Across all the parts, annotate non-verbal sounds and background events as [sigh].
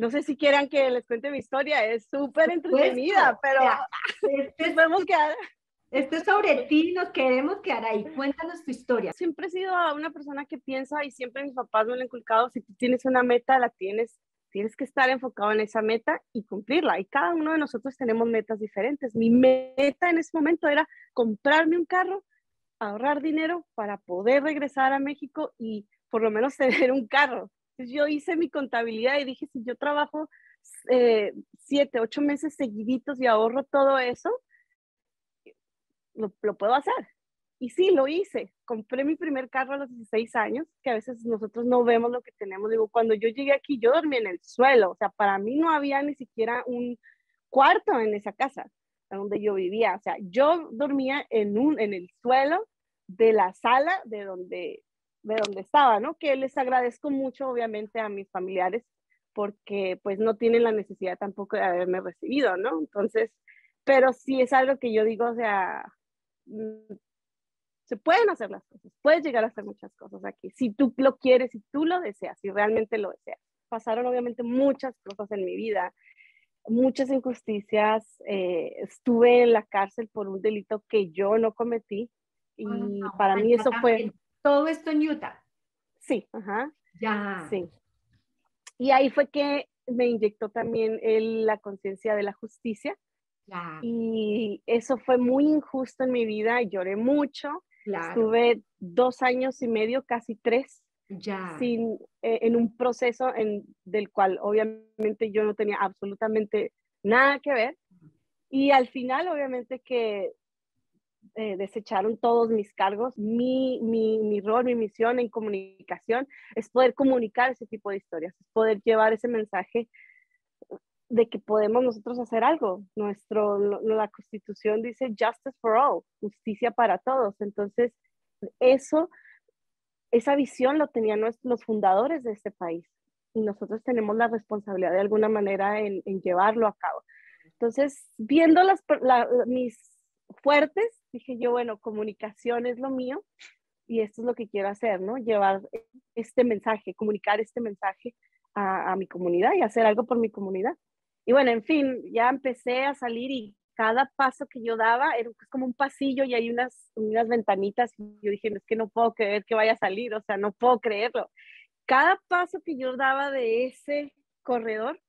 no sé si quieran que les cuente mi historia, es súper entretenida, pero este podemos quedar. Esto es sobre ti, nos queremos quedar ahí. Cuéntanos tu historia. Siempre he sido una persona que piensa y siempre mis papás me lo han inculcado, si tú tienes una meta, la tienes, tienes que estar enfocado en esa meta y cumplirla. Y cada uno de nosotros tenemos metas diferentes. Mi meta en ese momento era comprarme un carro, ahorrar dinero para poder regresar a México y por lo menos [laughs] tener un carro. Entonces yo hice mi contabilidad y dije, si yo trabajo eh, siete, ocho meses seguiditos y ahorro todo eso, lo, puedo hacer. Y sí, lo hice. Compré mi primer carro a los 16 años, que a veces nosotros no vemos lo que tenemos. Digo, cuando yo llegué aquí, yo dormí en el suelo. O sea, para mí no había ni siquiera un cuarto en esa casa donde yo vivía. O sea, yo dormía en, un, en el suelo de la sala de donde, de donde estaba, ¿no? Que les agradezco mucho, obviamente, a mis familiares porque pues no tienen la necesidad tampoco de haberme recibido, ¿no? Entonces, pero sí es algo que yo digo, o sea, Mm, se pueden hacer las cosas, puedes llegar a hacer muchas cosas aquí, si tú lo quieres, si tú lo deseas, si realmente lo deseas. Pasaron obviamente muchas cosas en mi vida, muchas injusticias, eh, estuve en la cárcel por un delito que yo no cometí y para mí eso fue... Todo esto en Utah. Sí, ajá. Ya. Sí. Y ahí fue que me inyectó también la conciencia de la justicia y eso fue muy injusto en mi vida, lloré mucho. Estuve dos años y medio, casi tres, ya. Sin, eh, en un proceso en, del cual obviamente yo no tenía absolutamente nada que ver. Y al final, obviamente que eh, desecharon todos mis cargos. Mi, mi, mi, rol, mi misión en comunicación es poder comunicar ese tipo de historias, es poder llevar ese mensaje de que podemos nosotros hacer algo. Nuestro, la constitución dice justice for all, justicia para todos. Entonces, eso, esa visión lo tenían los fundadores de este país y nosotros tenemos la responsabilidad de alguna manera en, llevarlo a cabo. Entonces, viendo las, mis fuertes, dije yo, bueno, comunicación es lo mío y esto es lo que quiero hacer, ¿no? Llevar este mensaje, comunicar este mensaje a, mi comunidad y hacer algo por mi comunidad. Y bueno, en fin, ya empecé a salir y cada paso que yo daba era como un pasillo y hay unas, unas ventanitas y yo dije, es que no puedo creer que vaya a salir, o sea, no puedo creerlo. Cada paso que yo daba de ese corredor,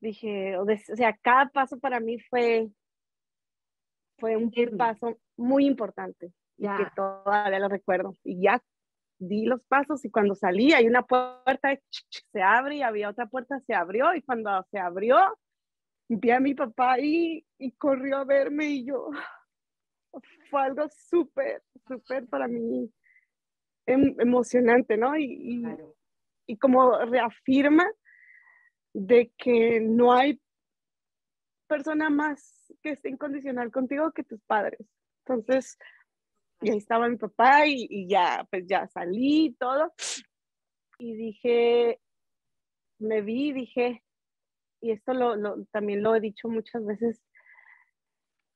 dije, o, sea, cada paso para mí fue, fue un paso muy importante y que todavía lo recuerdo. Y ya di los pasos y cuando salí hay una puerta, se abre y había otra puerta, se abrió y cuando se abrió, vi a mi papá ahí y corrió a verme y yo, [sighs] fue algo súper, súper para mí em, emocionante, ¿no? Y, y, como reafirma de que no hay persona más que esté incondicional contigo que tus padres. Entonces, y ahí estaba mi papá y, ya, pues ya salí y todo. Y dije, me vi y dije, y esto lo, también lo he dicho muchas veces,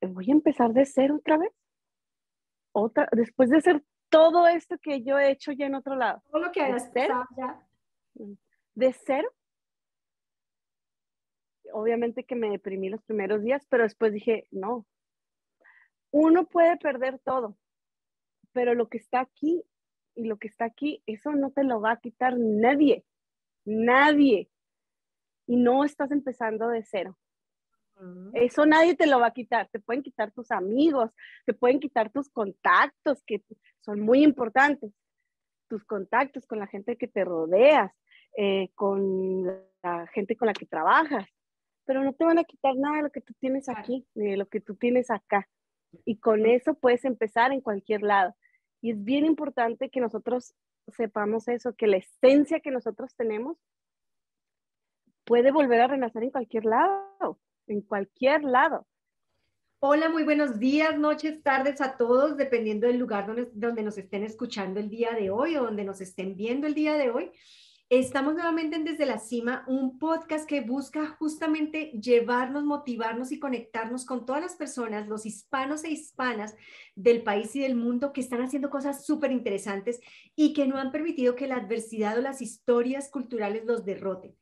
voy a empezar de cero otra vez. Otra, después de hacer todo esto que yo he hecho ya en otro lado. Todo lo que cero, ya. De cero. Obviamente que me deprimí los primeros días, pero después dije, no, uno puede perder todo, pero lo que está aquí y lo que está aquí, eso no te lo va a quitar nadie, nadie. Y no estás empezando de cero. Eso nadie te lo va a quitar. Te pueden quitar tus amigos, te pueden quitar tus contactos, que son muy importantes. Tus contactos con la gente que te rodeas, eh, con la gente con la que trabajas. Pero no te van a quitar nada de lo que tú tienes aquí, ni de lo que tú tienes acá. Y con eso puedes empezar en cualquier lado. Y es bien importante que nosotros sepamos eso, que la esencia que nosotros tenemos puede volver a renacer en cualquier lado, en cualquier lado. Hola, muy buenos días, noches, tardes a todos, dependiendo del lugar donde, donde nos estén escuchando el día de hoy o donde nos estén viendo el día de hoy. Estamos nuevamente en Desde la Cima, un podcast que busca justamente llevarnos, motivarnos y conectarnos con todas las personas, los hispanos e hispanas del país y del mundo que están haciendo cosas súper interesantes y que no han permitido que la adversidad o las historias culturales los derroten.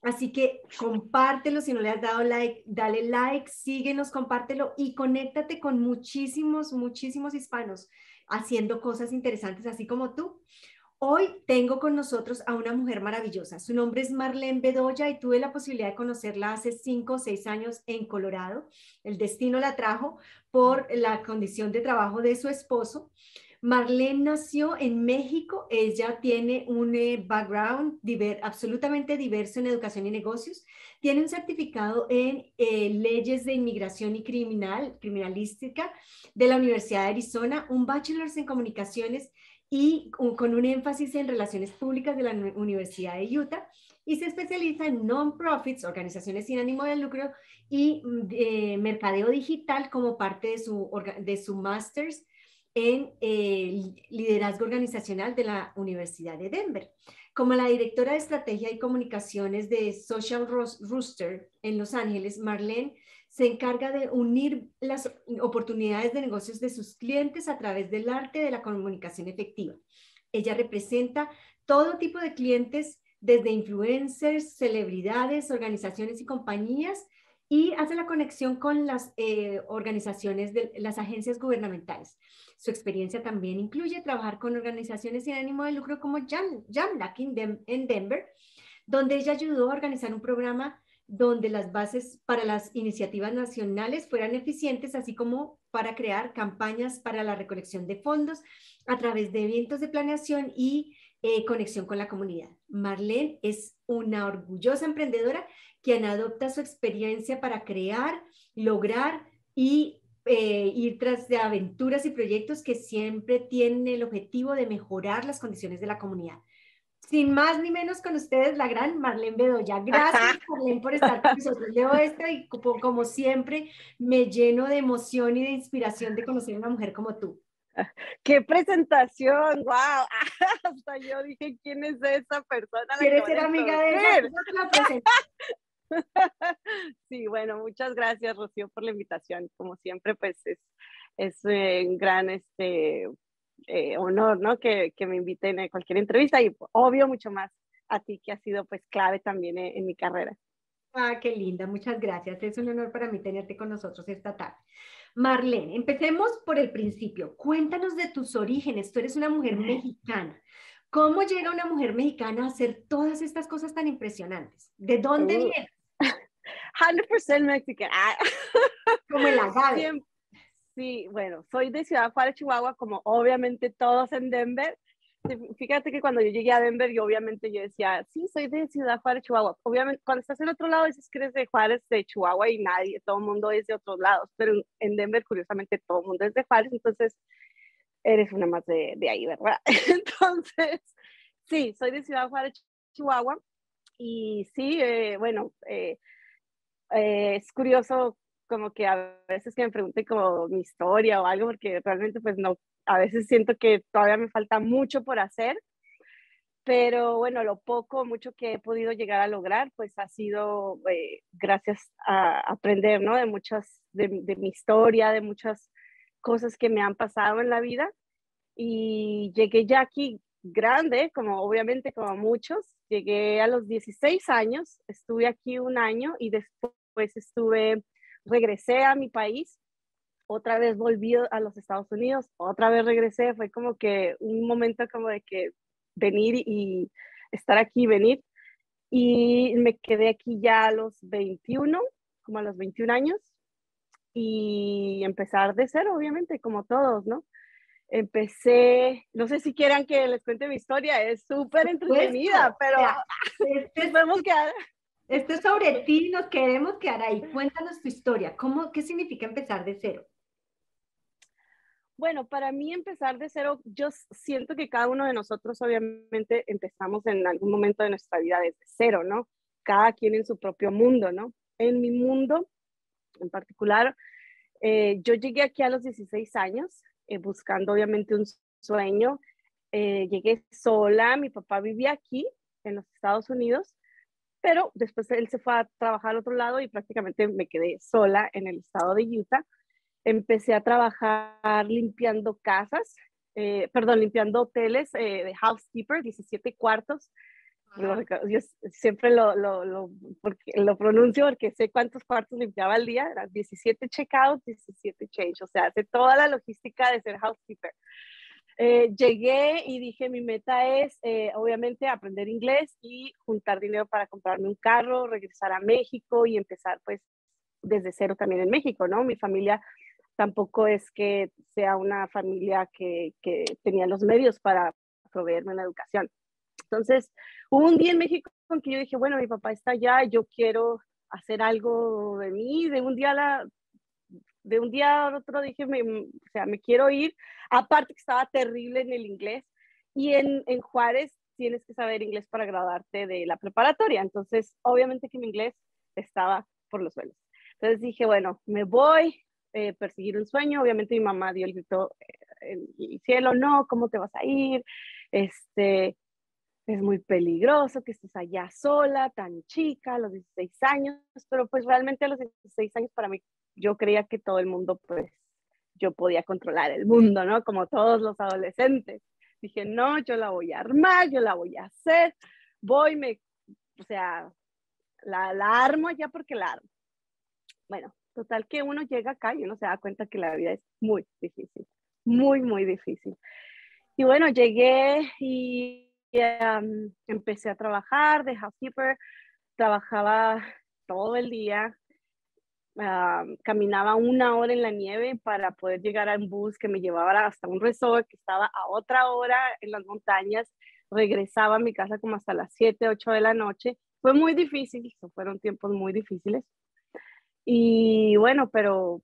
Así que compártelo, si no le has dado like, dale like, síguenos, compártelo y conéctate con muchísimos, muchísimos hispanos haciendo cosas interesantes, así como tú. Hoy tengo con nosotros a una mujer maravillosa. Su nombre es Marlene Bedoya y tuve la posibilidad de conocerla hace cinco o seis años en Colorado. El destino la trajo por la condición de trabajo de su esposo. Marlene nació en México. Ella tiene un eh, background absolutamente diverso en educación y negocios. Tiene un certificado en eh, leyes de inmigración y criminal, criminalística de la Universidad de Arizona, un bachelor en comunicaciones y con un énfasis en relaciones públicas de la Universidad de Utah y se especializa en non-profits, organizaciones sin ánimo de lucro y mm, eh, mercadeo digital como parte de su, de su master's en eh, liderazgo organizacional de la Universidad de Denver. Como la directora de estrategia y comunicaciones de Social Rooster en Los Ángeles, Marlene se encarga de unir las oportunidades de negocios de sus clientes a través del arte de la comunicación efectiva. Ella representa todo tipo de clientes, desde influencers, celebridades, organizaciones y compañías, y hace la conexión con las eh, organizaciones de las agencias gubernamentales. Su experiencia también incluye trabajar con organizaciones sin ánimo de lucro como Jamlack en Denver, donde ella ayudó a organizar un programa donde las bases para las iniciativas nacionales fueran eficientes, así como para crear campañas para la recolección de fondos a través de eventos de planeación y eh, conexión con la comunidad. Marlene es una orgullosa emprendedora quien adopta su experiencia para crear, lograr y eh, ir tras de aventuras y proyectos que siempre tienen el objetivo de mejorar las condiciones de la comunidad sin más ni menos con ustedes, la gran Marlene Bedoya. Gracias, Marlene, por estar con nosotros. [laughs] Leo esto y como, siempre me lleno de emoción y de inspiración de conocer a una mujer como tú. ¡Qué presentación! ¡Wow! [laughs] Hasta yo dije, ¿quién es esa persona? ¿Quieres ser amiga de ella? [laughs] Sí, bueno, muchas gracias, Rocío, por la invitación. Como siempre, pues es, es eh, un gran este, eh, honor, ¿no? Que, que, me inviten a cualquier entrevista y obvio mucho más a ti que ha sido pues clave también en, mi carrera. Ah, qué linda, muchas gracias. Es un honor para mí tenerte con nosotros esta tarde. Marlene, empecemos por el principio. Cuéntanos de tus orígenes. Tú eres una mujer mexicana. ¿Cómo llega una mujer mexicana a hacer todas estas cosas tan impresionantes? ¿De dónde uh, vienes? [laughs] 100% mexicana. Como el agave. Sí, bueno, soy de Ciudad Juárez, Chihuahua, como obviamente todos en Denver. Fíjate que cuando yo llegué a Denver, yo obviamente yo decía, sí, soy de Ciudad Juárez, Chihuahua. Obviamente, cuando estás en otro lado, dices que eres de Juárez, de Chihuahua y nadie, todo el mundo es de otros lados. Pero en Denver, curiosamente, todo el mundo es de Juárez, entonces eres una más de, de ahí, ¿verdad? [laughs] Entonces, sí, soy de Ciudad Juárez, Chihuahua. Y sí, eh, bueno, eh, eh, es curioso como que a veces que me pregunte como mi historia o algo, porque realmente pues no, a veces siento que todavía me falta mucho por hacer, pero bueno, lo poco, mucho que he podido llegar a lograr, pues ha sido eh, gracias a aprender, ¿no? De muchas, de, de, mi historia, de muchas cosas que me han pasado en la vida. Y llegué ya aquí grande, como obviamente como muchos, llegué a los 16 años, estuve aquí un año y después estuve regresé a mi país, otra vez volví a los Estados Unidos, otra vez regresé, fue como que un momento como de que venir y estar aquí, venir. Y me quedé aquí ya a los 21, como a los 21 años, y empezar de cero, obviamente, como todos, ¿no? Empecé, no sé si quieran que les cuente mi historia, es súper entretenida, pero podemos [laughs] quedar esto es sobre ti, nos queremos quedar ahí. Cuéntanos tu historia. ¿Cómo, ¿Qué significa empezar de cero? Bueno, para mí empezar de cero, yo siento que cada uno de nosotros obviamente empezamos en algún momento de nuestra vida desde cero, ¿no? Cada quien en su propio mundo, ¿no? En mi mundo, en particular, eh, yo llegué aquí a los 16 años, eh, buscando obviamente un sueño. Eh, llegué sola, mi papá vivía aquí en los Estados Unidos pero después él se fue a trabajar al otro lado y prácticamente me quedé sola en el estado de Utah. Empecé a trabajar limpiando casas, eh, perdón, limpiando hoteles eh, de housekeeper, 17 cuartos. yo siempre lo, lo, lo, porque, lo pronuncio porque sé cuántos cuartos limpiaba al día, eran 17 checkouts, 17 change, o sea, hace toda la logística de ser housekeeper. Eh, llegué y dije, mi meta es, eh, obviamente, aprender inglés y juntar dinero para comprarme un carro, regresar a México y empezar, pues, desde cero también en México, ¿no? Mi familia tampoco es que sea una familia que, que tenía los medios para proveerme una educación. Entonces, hubo un día en México en que yo dije, bueno, mi papá está allá, yo quiero hacer algo de mí, de un día a la, de un día al otro dije, me, o sea, me quiero ir, aparte que estaba terrible en el inglés, y en, en Juárez tienes que saber inglés para graduarte de la preparatoria, entonces obviamente que mi inglés estaba por los suelos. Entonces dije, bueno, me voy, eh, perseguir un sueño, obviamente mi mamá dio el grito eh, en el cielo, no, ¿cómo te vas a ir? Este, es muy peligroso que estés allá sola, tan chica, a los 16 años, pero pues realmente a los 16 años para mí yo creía que todo el mundo, pues yo podía controlar el mundo, ¿no? Como todos los adolescentes. Dije, no, yo la voy a armar, yo la voy a hacer, voy, me, o sea, la, la armo ya porque la armo. Bueno, total que uno llega acá y uno se da cuenta que la vida es muy difícil, muy, muy difícil. Y bueno, llegué y empecé a trabajar de housekeeper, trabajaba todo el día, caminaba una hora en la nieve para poder llegar a un bus que me llevaba hasta un resort que estaba a otra hora en las montañas, regresaba a mi casa como hasta las 7, 8 de la noche. Fue muy difícil, fueron tiempos muy difíciles. Y bueno, pero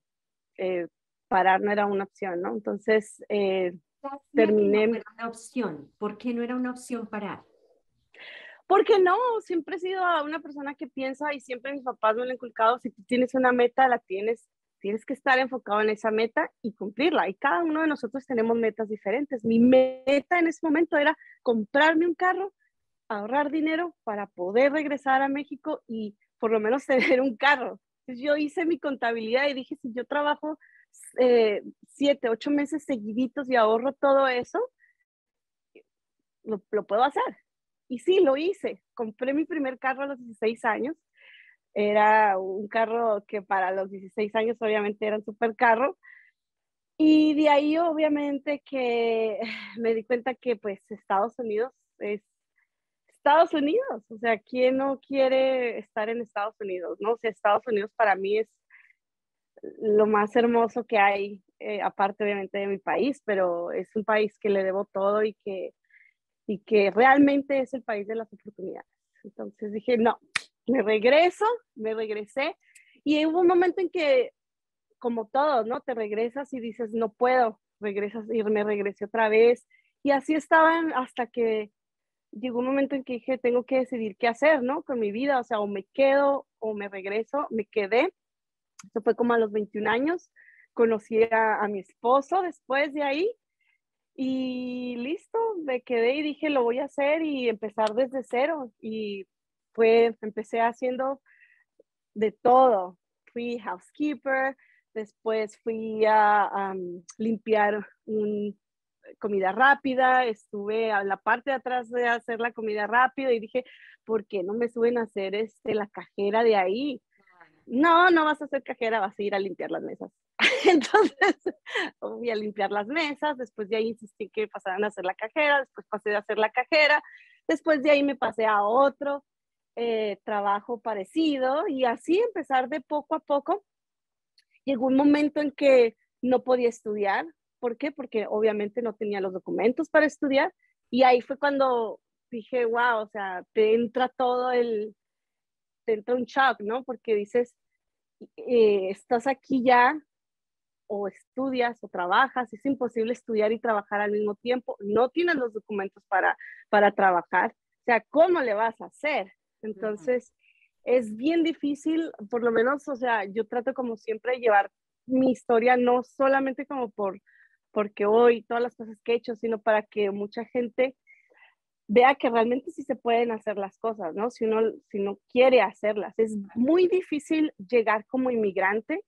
eh, parar no era una opción, ¿no? Entonces, eh, terminé. No era una opción. ¿Por qué no era una opción parar? Porque no, siempre he sido una persona que piensa y siempre mis papás me lo han inculcado, si tú tienes una meta, la tienes, tienes que estar enfocado en esa meta y cumplirla. Y cada uno de nosotros tenemos metas diferentes. Mi meta en ese momento era comprarme un carro, ahorrar dinero para poder regresar a México y por lo menos [laughs] tener un carro. Entonces yo hice mi contabilidad y dije, si yo trabajo eh, siete, ocho meses seguiditos y ahorro todo eso, lo, puedo hacer. Y sí, lo hice. Compré mi primer carro a los 16 años. Era un carro que para los 16 años obviamente era un super carro. Y de ahí obviamente que [sighs] me di cuenta que pues Estados Unidos es Estados Unidos. O sea, ¿quién no quiere estar en Estados Unidos? No, o sea, Estados Unidos para mí es lo más hermoso que hay, eh, aparte obviamente de mi país, pero es un país que le debo todo y que, y que realmente es el país de las oportunidades. Entonces dije, no, me regreso, me regresé y hubo un momento en que, como todo, ¿no? Te regresas y dices, no puedo, regresas y me regresé otra vez. Y así estaban hasta que llegó un momento en que dije, tengo que decidir qué hacer, ¿no? Con mi vida, o sea, o me quedo o me regreso, me quedé eso fue como a los 21 años. Conocí a, mi esposo después de ahí y listo, me quedé y dije, lo voy a hacer y empezar desde cero. Y fue, empecé haciendo de todo. Fui housekeeper, después fui a, limpiar un, comida rápida, estuve a la parte de atrás de hacer la comida rápida y dije, ¿por qué no me suben a hacer este, la cajera de ahí? no, no vas a ser cajera, vas a ir a limpiar las mesas. [laughs] Entonces, voy a limpiar las mesas, después de ahí insistí que pasaran a hacer la cajera, después pasé a hacer la cajera, después de ahí me pasé a otro eh, trabajo parecido y así empezar de poco a poco. Llegó un momento en que no podía estudiar. ¿Por qué? Porque obviamente no tenía los documentos para estudiar y ahí fue cuando dije, wow, o sea, te entra todo el, te entra un shock, ¿no? Porque dices, eh, estás aquí ya o estudias o trabajas, es imposible estudiar y trabajar al mismo tiempo, no tienes los documentos para, para trabajar, o sea, ¿cómo le vas a hacer? Entonces, es bien difícil, por lo menos, o sea, yo trato como siempre de llevar mi historia no solamente como por porque hoy todas las cosas que he hecho, sino para que mucha gente vea que realmente sí se pueden hacer las cosas, ¿no? Si uno, si no quiere hacerlas. Es muy difícil llegar como inmigrante,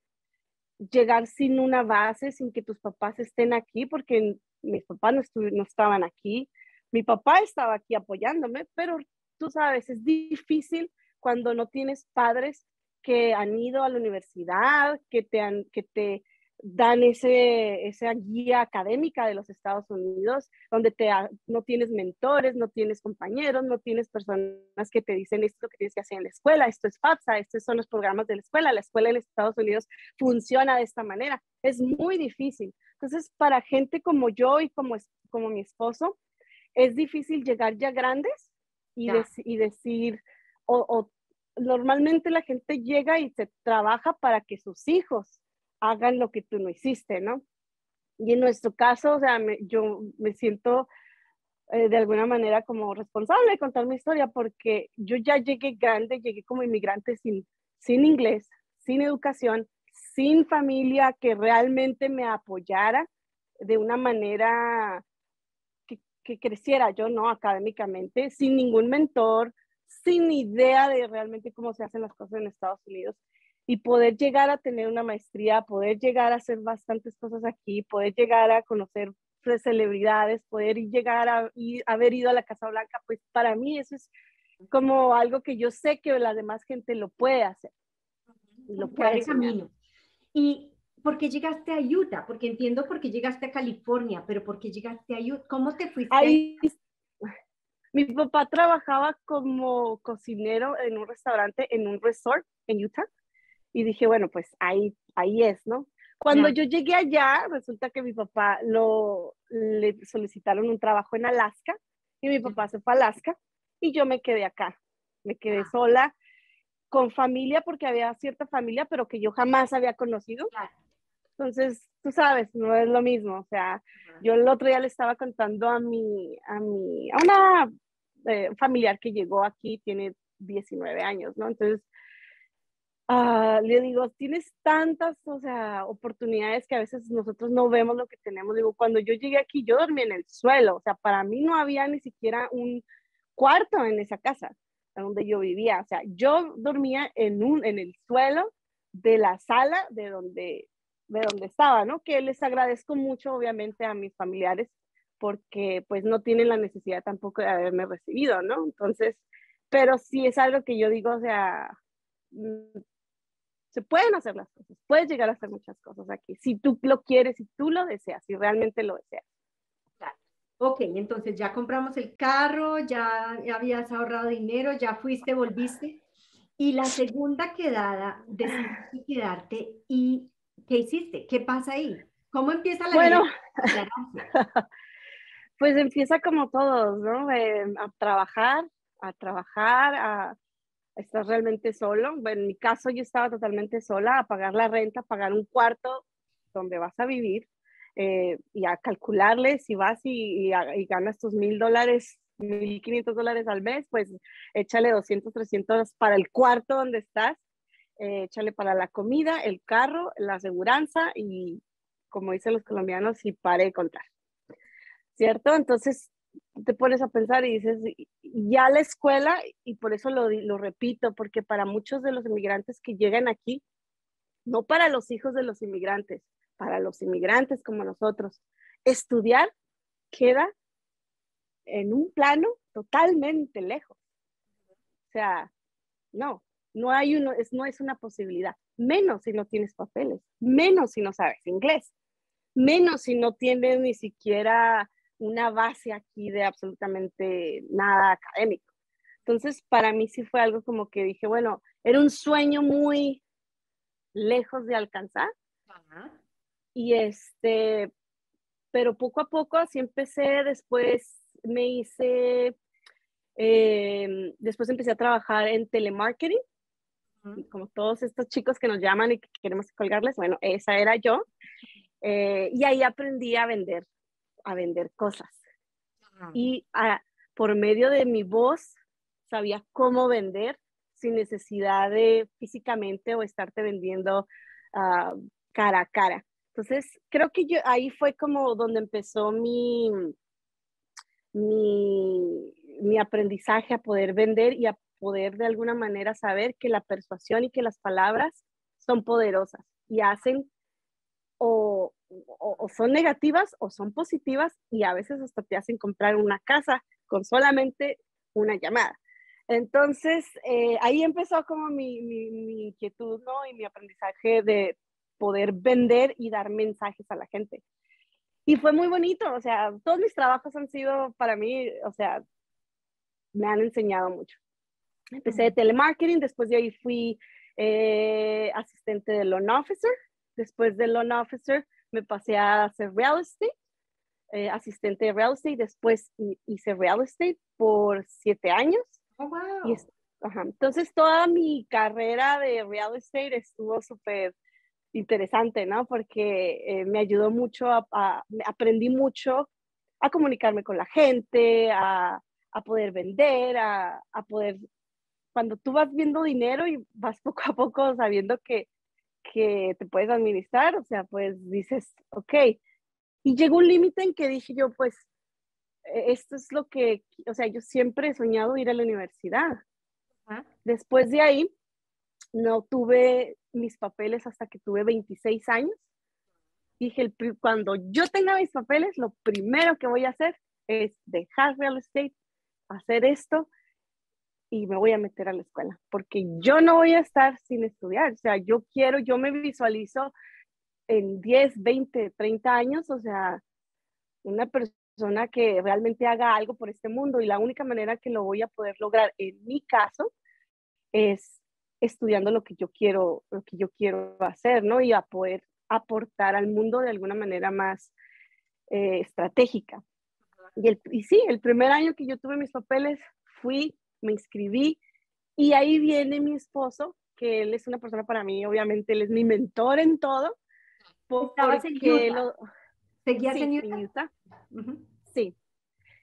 llegar sin una base, sin que tus papás estén aquí, porque mis papás no, no estaban aquí. Mi papá estaba aquí apoyándome, pero tú sabes, es difícil cuando no tienes padres que han ido a la universidad, que te, han, que te dan ese, esa guía académica de los Estados Unidos, donde te, no tienes mentores, no tienes compañeros, no tienes personas que te dicen esto que tienes que hacer en la escuela, esto es FAFSA, estos son los programas de la escuela, la escuela en Estados Unidos funciona de esta manera. Es muy difícil. Entonces, para gente como yo y como, como mi esposo, es difícil llegar ya grandes y, y decir, o, o normalmente la gente llega y se trabaja para que sus hijos hagan lo que tú no hiciste, ¿no? Y en nuestro caso, o sea, yo me siento eh, de alguna manera como responsable de contar mi historia porque yo ya llegué grande, llegué como inmigrante sin, sin inglés, sin educación, sin familia que realmente me apoyara de una manera que, que creciera yo, ¿no? Académicamente, sin ningún mentor, sin idea de realmente cómo se hacen las cosas en Estados Unidos y poder llegar a tener una maestría, poder llegar a hacer bastantes cosas aquí, poder llegar a conocer celebridades, poder llegar a haber ido a la Casa Blanca, pues para mí eso es como algo que yo sé que la demás gente lo puede hacer. Lo puede camino. ¿Y por qué llegaste a Utah? Porque entiendo por qué llegaste a California, pero ¿por qué llegaste a Utah? ¿Cómo te fuiste? Ahí, mi papá trabajaba como cocinero en un restaurante, en un resort en Utah y dije, bueno, pues ahí, ahí es, ¿no? Cuando yo llegué allá, resulta que mi papá lo, le solicitaron un trabajo en Alaska y mi papá se fue a Alaska y yo me quedé acá. Me quedé ah. sola con familia porque había cierta familia, pero que yo jamás había conocido. Entonces, tú sabes, no es lo mismo. O sea, yo el otro día le estaba contando a mi, a mi, a una eh, familiar que llegó aquí, tiene 19 años, ¿no? Entonces, Ah, le digo, tienes tantas, o sea, oportunidades que a veces nosotros no vemos lo que tenemos. Digo, cuando yo llegué aquí, yo dormí en el suelo, o sea, para mí no había ni siquiera un cuarto en esa casa donde yo vivía, o sea, yo dormía en, un, en el suelo de la sala de donde, de donde estaba, ¿no? Que les agradezco mucho, obviamente, a mis familiares, porque pues no tienen la necesidad tampoco de haberme recibido, ¿no? Entonces, pero sí es algo que yo digo, o sea, mm, se pueden hacer las cosas, puedes llegar a hacer muchas cosas aquí, si tú lo quieres, si tú lo deseas, si realmente lo deseas. Claro. Ok, entonces ya compramos el carro, ya, habías ahorrado dinero, ya fuiste, volviste. Y la segunda quedada, decidiste quedarte y ¿qué hiciste? ¿Qué pasa ahí? ¿Cómo empieza la Bueno, [laughs] pues empieza como todos, ¿no? a trabajar, a trabajar, a, estás realmente solo. en mi caso yo estaba totalmente sola a pagar la renta, a pagar un cuarto donde vas a vivir eh, y a calcularle si vas y, ganas tus mil dólares, mil quinientos dólares al mes, pues échale 200, 300 para el cuarto donde estás, eh, échale para la comida, el carro, la aseguranza y como dicen los colombianos, y pare de contar. ¿Cierto? Entonces, te pones a pensar y dices, ya la escuela, y por eso lo, lo repito, porque para muchos de los inmigrantes que llegan aquí, no para los hijos de los inmigrantes, para los inmigrantes como nosotros, estudiar queda en un plano totalmente lejos. O sea, no, no hay uno, es, no es una posibilidad, menos si no tienes papeles, menos si no sabes inglés, menos si no tienes ni siquiera una base aquí de absolutamente nada académico. Entonces, para mí sí fue algo como que dije, bueno, era un sueño muy lejos de alcanzar. Y este, pero poco a poco así empecé, después me hice, em, después empecé a trabajar en telemarketing, como todos estos chicos que nos llaman y que queremos colgarles, bueno, esa era yo. Eh, y ahí aprendí a vender a vender cosas. Y por medio de mi voz sabía cómo vender sin necesidad de físicamente o estarte vendiendo ah, cara a cara. Entonces, creo que yo ahí fue como donde empezó mi, mi, mi aprendizaje a poder vender y a poder de alguna manera saber que la persuasión y que las palabras son poderosas y hacen o, o, son negativas o son positivas y a veces hasta te hacen comprar una casa con solamente una llamada. Entonces, eh, ahí empezó como mi, mi, inquietud, ¿no? Y mi aprendizaje de poder vender y dar mensajes a la gente. Y fue muy bonito, o sea, todos mis trabajos han sido para mí, o sea, me han enseñado mucho. Empecé de telemarketing, después de ahí fui eh, asistente de loan officer, después de loan officer me pasé a hacer real estate, eh, asistente de real estate, después hice real estate por siete años. Oh, wow. Entonces toda mi carrera de real estate estuvo súper interesante, ¿no? Porque eh, me ayudó mucho, a, aprendí mucho a comunicarme con la gente, a, a poder vender, a, a, poder, cuando tú vas viendo dinero y vas [laughs] poco a poco sabiendo que, que te puedes administrar, o sea, pues dices, ok. Y llegó un límite en que dije yo, pues, e, esto es lo que, o sea, yo siempre he soñado ir a la universidad. Después de ahí, no tuve mis papeles hasta que tuve 26 años. Dije, el, cuando yo tenga mis papeles, lo primero que voy a hacer es dejar real estate, hacer esto y me voy a meter a la escuela, porque yo no voy a estar sin estudiar. O sea, yo quiero, yo me visualizo en 10, 20, 30 años, o sea, una persona que realmente haga algo por este mundo y la única manera que lo voy a poder lograr en mi caso es estudiando lo que yo quiero, lo que yo quiero hacer, ¿no? Y a poder aportar al mundo de alguna manera más eh, estratégica. Y, el, y sí, el primer año que yo tuve mis papeles, fui, me inscribí y ahí viene mi esposo, que él es una persona para mí, obviamente, él es mi mentor en todo. ¿Estabas en Utah? ¿Seguías sí, en Utah? Sí.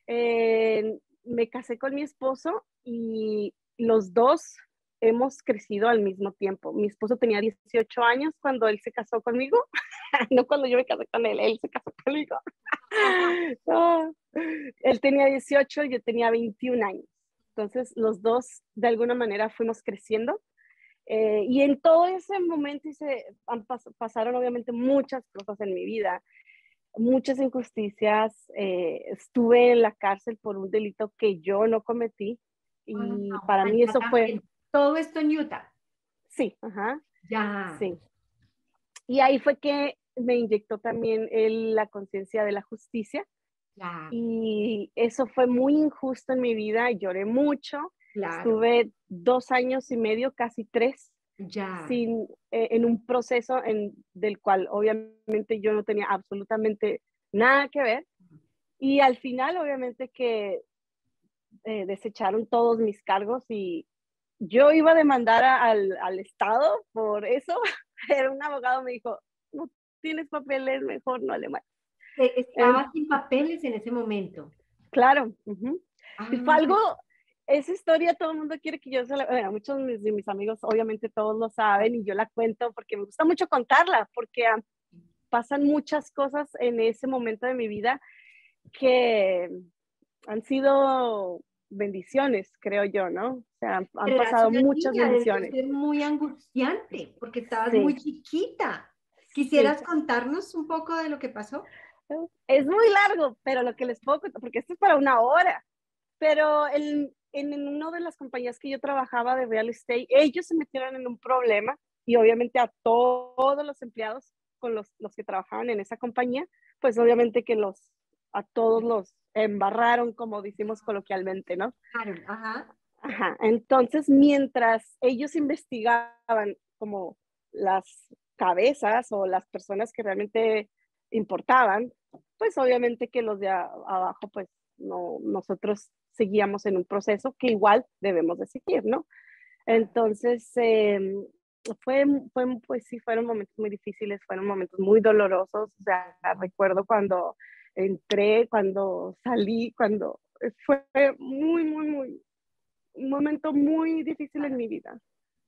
Eh, me casé con mi esposo y los dos hemos crecido al mismo tiempo. Mi esposo tenía 18 años cuando él se casó conmigo, [laughs] no cuando yo me casé con él, él se casó conmigo. [laughs] él tenía 18, yo tenía 21 años. Entonces los dos de alguna manera fuimos creciendo. Eh, y en todo ese momento se pasaron obviamente muchas cosas en mi vida, muchas injusticias. Eh, estuve en la cárcel por un delito que yo no cometí. Y para mí eso fue todo esto en Utah. Sí, ajá. Ya. Sí. Y ahí fue que me inyectó también la conciencia de la justicia. Y eso fue muy injusto en mi vida, lloré mucho. Estuve dos años y medio, casi tres, ya. Sin, eh, en un proceso en, del cual obviamente yo no tenía absolutamente nada que ver. Y al final, obviamente que eh, desecharon todos mis cargos y, yo iba a demandar al, al, Estado por eso, [laughs] pero un abogado me dijo, no tienes papeles, mejor no le Estaba sin papeles en ese momento. Claro. y fue algo, esa historia todo el mundo quiere que yo se la, bueno, muchos de mis, amigos obviamente todos lo saben y yo la cuento porque me gusta mucho contarla, porque pasan muchas cosas en ese momento de mi vida que han sido bendiciones, creo yo, ¿no? O sea, han, pasado muchas bendiciones. Es muy angustiante porque estabas muy chiquita. ¿Quisieras contarnos un poco de lo que pasó? Es muy largo, pero lo que les puedo contar, porque esto es para una hora, pero en, en una de las compañías que yo trabajaba de real estate, ellos se metieron en un problema y obviamente a todos los empleados con los, los que trabajaban en esa compañía, pues obviamente que los, a todos los embarraron, como decimos coloquialmente, ¿no? Claro, ajá. Ajá. Entonces, mientras ellos investigaban como las cabezas o las personas que realmente importaban, pues obviamente que los de abajo, pues no, nosotros seguíamos en un proceso que igual debemos de seguir, ¿no? Entonces, em, fue, fue, pues sí, fueron momentos muy difíciles, fueron momentos muy dolorosos, o sea, recuerdo cuando entré, cuando salí, cuando fue muy, muy, muy, un momento muy difícil en mi vida.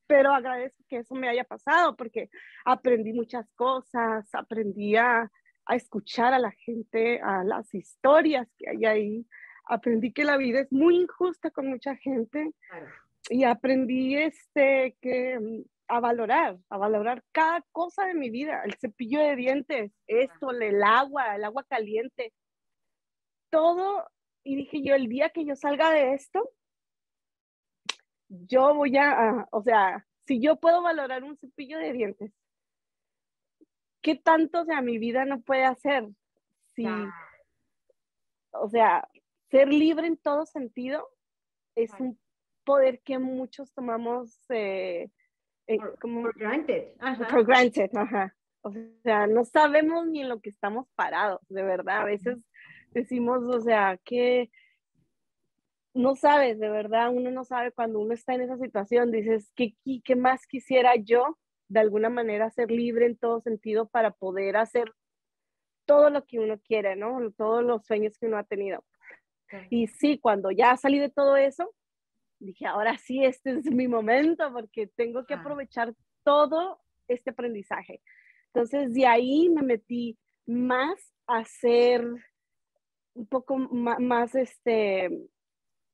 Pero agradezco que eso me haya pasado porque aprendí muchas cosas, aprendí a, a escuchar a la gente, a las historias que hay ahí. Aprendí que la vida es muy injusta con mucha gente y aprendí este, que a valorar, a valorar cada cosa de mi vida, el cepillo de dientes, esto, el agua, el agua caliente, todo. Y dije yo, el día que yo salga de esto, yo voy a, o sea, si yo puedo valorar un cepillo de dientes, ¿qué tanto, o sea, mi vida no puede hacer? Si, o sea, ser libre en todo sentido es un poder que muchos tomamos eh, eh, como, for granted. For granted, ajá. O sea, no sabemos ni en lo que estamos parados, de verdad. A veces decimos, o sea, que no sabes, de verdad, uno no sabe cuando uno está en esa situación, dices, ¿qué, qué más quisiera yo de alguna manera ser libre en todo sentido para poder hacer todo lo que uno quiere, ¿no? Todos los sueños que uno ha tenido. Y sí, cuando ya salí de todo eso, dije, ahora sí, este es mi momento porque tengo que aprovechar todo este aprendizaje. Entonces, de ahí me metí más a hacer un poco más, este,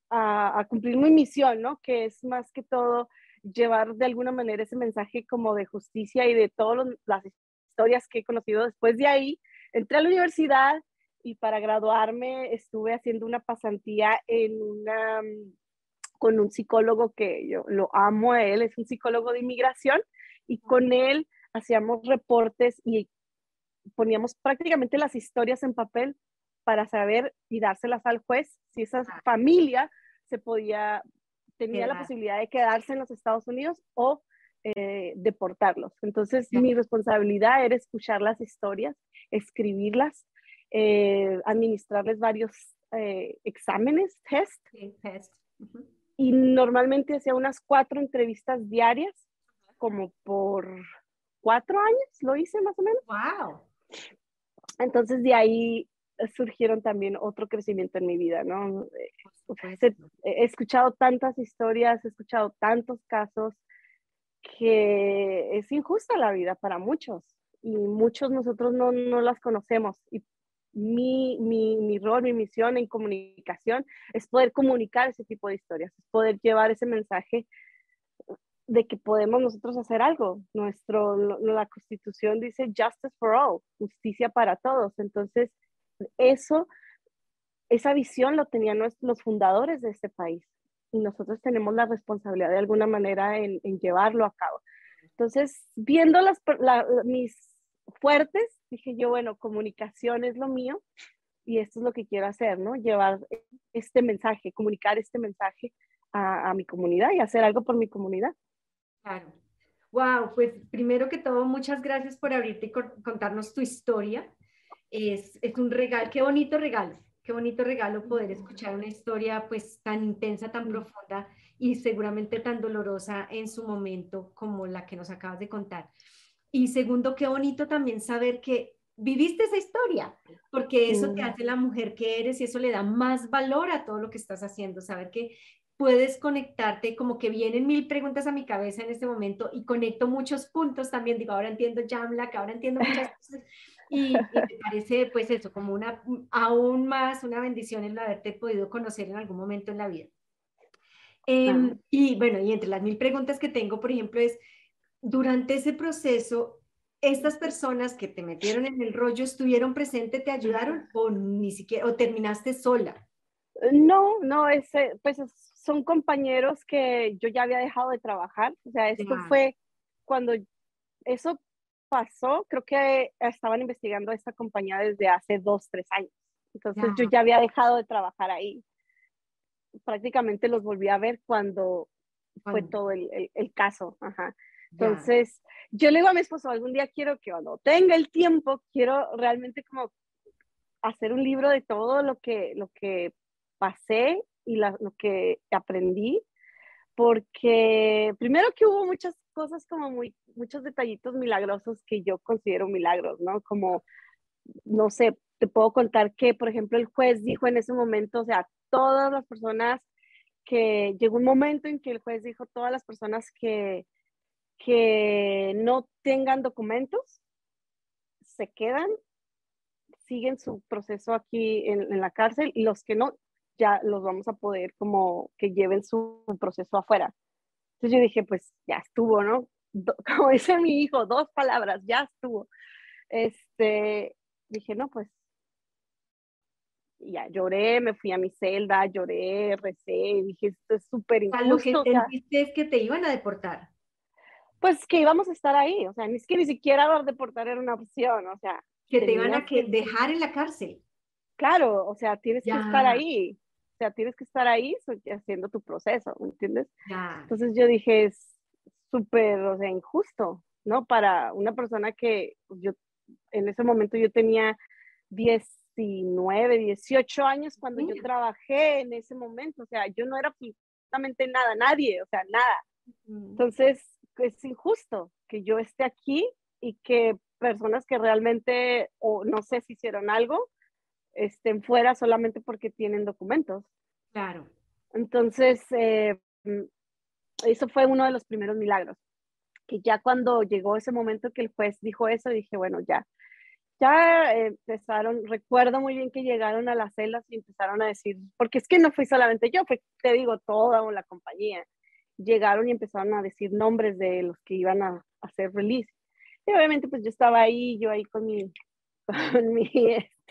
a, cumplir mi misión, ¿no? Que es más que todo llevar de alguna manera ese mensaje como de justicia y de todas las historias que he conocido después de ahí. Entré a la universidad y para graduarme estuve haciendo una pasantía en una, con un psicólogo que yo lo amo a él, es un psicólogo de inmigración y con él hacíamos reportes y poníamos prácticamente las historias en papel para saber y dárselas al juez si esa ah. familia se podía, tenía la posibilidad de quedarse en los Estados Unidos o eh, deportarlos. Entonces, mi responsabilidad era escuchar las historias, escribirlas, eh, administrarles varios eh, exámenes, test. Y normalmente hacía unas cuatro entrevistas diarias, como por cuatro años, lo hice más o menos. ¡Wow! Entonces de ahí surgieron también otro crecimiento en mi vida, ¿no? He escuchado tantas historias, he escuchado tantos casos que es injusta la vida para muchos y muchos nosotros no, no las conocemos. Y mi, mi, mi, rol, mi misión en comunicación es poder comunicar ese tipo de historias, es poder llevar ese mensaje de que podemos nosotros hacer algo. Nuestro, la constitución dice justice for all, justicia para todos. Entonces, eso, esa visión lo tenían los fundadores de este país y nosotros tenemos la responsabilidad de alguna manera en, llevarlo a cabo. Entonces, viendo las, mis fuertes, dije yo, bueno, comunicación es lo mío y esto es lo que quiero hacer, ¿no? Llevar este mensaje, comunicar este mensaje a, a mi comunidad y hacer algo por mi comunidad. Claro. Wow, pues primero que todo, muchas gracias por abrirte y contarnos tu historia. Es, es un regalo, qué bonito regalo, qué bonito regalo poder escuchar una historia pues tan intensa, tan profunda y seguramente tan dolorosa en su momento como la que nos acabas de contar. Y segundo, qué bonito también saber que viviste esa historia, porque eso te hace la mujer que eres y eso le da más valor a todo lo que estás haciendo, saber que puedes conectarte, como que vienen mil preguntas a mi cabeza en este momento y conecto muchos puntos también, digo, ahora entiendo Jamla, que ahora entiendo muchas [laughs] cosas y, [laughs] me parece pues eso, como una, aún más una bendición el haberte podido conocer en algún momento en la vida. Em, y bueno, y entre las mil preguntas que tengo, por ejemplo, es, durante ese proceso, ¿estas personas que te metieron en el rollo estuvieron presentes, te ayudaron o ni siquiera, o terminaste sola? No, no, ese, pues son compañeros que yo ya había dejado de trabajar. O sea, esto fue cuando eso pasó, creo que estaban investigando esta compañía desde hace dos, tres años. Entonces yo ya había dejado de trabajar ahí. Prácticamente los volví a ver cuando fue todo el, el, caso. Ajá. Entonces, yo le digo a mi esposo, algún día quiero que cuando tenga el tiempo, quiero realmente como hacer un libro de todo lo que, lo que pasé y lo que aprendí, porque primero que hubo muchas cosas como muy, muchos detallitos milagrosos que yo considero milagros, ¿no? Como, no sé, te puedo contar que, por ejemplo, el juez dijo en ese momento, o sea, todas las personas que, llegó un momento en que el juez dijo, todas las personas que, que no tengan documentos, se quedan, siguen su proceso aquí en, en la cárcel y los que no, ya los vamos a poder como que lleven su proceso afuera. Entonces yo dije, pues ya estuvo, ¿no? [laughs] como dice mi hijo, dos palabras, ya estuvo. Este, dije, no, pues ya lloré, me fui a mi celda, lloré, recé, y dije, esto es súper injusto. Lo que entendiste es que te iban a deportar. Pues que íbamos a estar ahí, o sea, es que ni siquiera deportar era una opción, o sea. Que te iban a que dejar en la cárcel. Claro, o sea, tienes que estar ahí, o sea, tienes que estar ahí haciendo tu proceso, ¿me entiendes? Entonces yo dije, es súper, o sea, injusto, ¿no? Para una persona que yo, en ese momento yo tenía 19, 18 años cuando yo trabajé en ese momento, o sea, yo no era absolutamente nada, nadie, o sea, nada. Entonces, es injusto que yo esté aquí y que personas que realmente, o no sé si hicieron algo, estén fuera solamente porque tienen documentos. Claro. Entonces, eh, eso fue uno de los primeros milagros, que ya cuando llegó ese momento que el juez dijo eso, dije, bueno, ya, ya empezaron, recuerdo muy bien que llegaron a las celdas y empezaron a decir, porque es que no fui solamente yo, fue, te digo, toda la compañía. Llegaron y empezaron a decir nombres de los que iban a, hacer release. Y obviamente pues yo estaba ahí, yo ahí con mi, [laughs] con mi